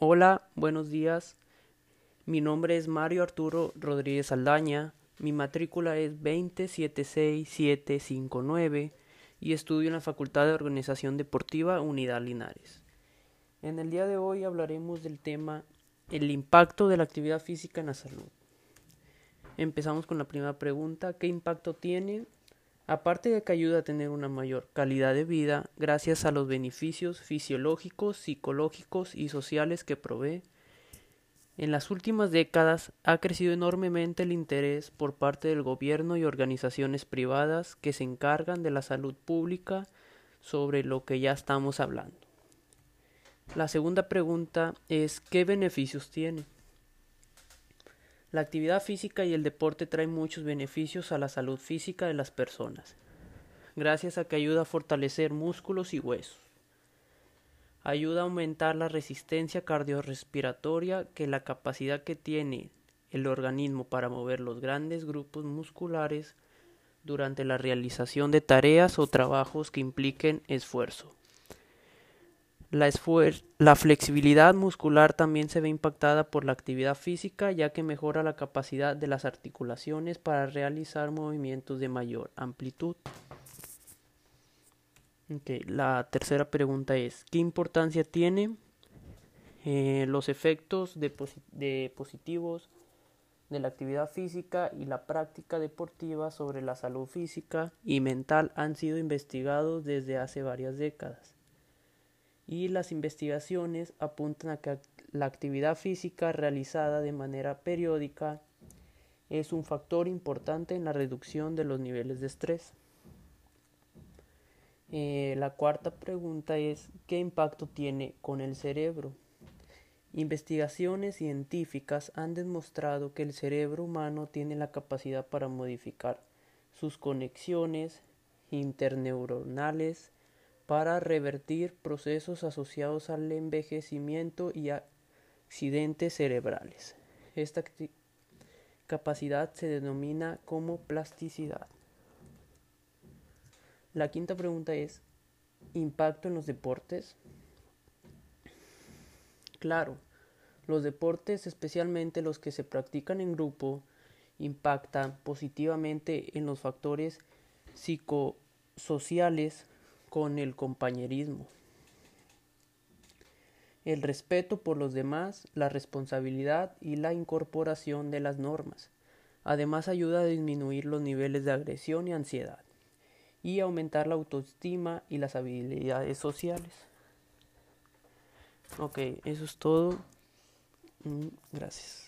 Hola, buenos días. Mi nombre es Mario Arturo Rodríguez Aldaña. Mi matrícula es 2076759 y estudio en la Facultad de Organización Deportiva Unidad Linares. En el día de hoy hablaremos del tema el impacto de la actividad física en la salud. Empezamos con la primera pregunta, ¿qué impacto tiene Aparte de que ayuda a tener una mayor calidad de vida gracias a los beneficios fisiológicos, psicológicos y sociales que provee, en las últimas décadas ha crecido enormemente el interés por parte del gobierno y organizaciones privadas que se encargan de la salud pública sobre lo que ya estamos hablando. La segunda pregunta es ¿qué beneficios tiene? La actividad física y el deporte traen muchos beneficios a la salud física de las personas, gracias a que ayuda a fortalecer músculos y huesos. Ayuda a aumentar la resistencia cardiorrespiratoria, que la capacidad que tiene el organismo para mover los grandes grupos musculares durante la realización de tareas o trabajos que impliquen esfuerzo. La, flexibilidad muscular también se ve impactada por la actividad física ya que mejora la capacidad de las articulaciones para realizar movimientos de mayor amplitud. La tercera pregunta es, ¿qué importancia tiene eh, los efectos de positivos de la actividad física y la práctica deportiva sobre la salud física y mental han sido investigados desde hace varias décadas? Y las investigaciones apuntan a que la actividad física realizada de manera periódica es un factor importante en la reducción de los niveles de estrés. Eh, la cuarta pregunta es ¿qué impacto tiene con el cerebro? Investigaciones científicas han demostrado que el cerebro humano tiene la capacidad para modificar sus conexiones interneuronales para revertir procesos asociados al envejecimiento y accidentes cerebrales. Esta capacidad se denomina como plasticidad. La quinta pregunta es, ¿impacto en los deportes? Claro, los deportes, especialmente los que se practican en grupo, impactan positivamente en los factores psicosociales con el compañerismo, el respeto por los demás, la responsabilidad y la incorporación de las normas. Además ayuda a disminuir los niveles de agresión y ansiedad y aumentar la autoestima y las habilidades sociales. Ok, eso es todo. Mm, gracias.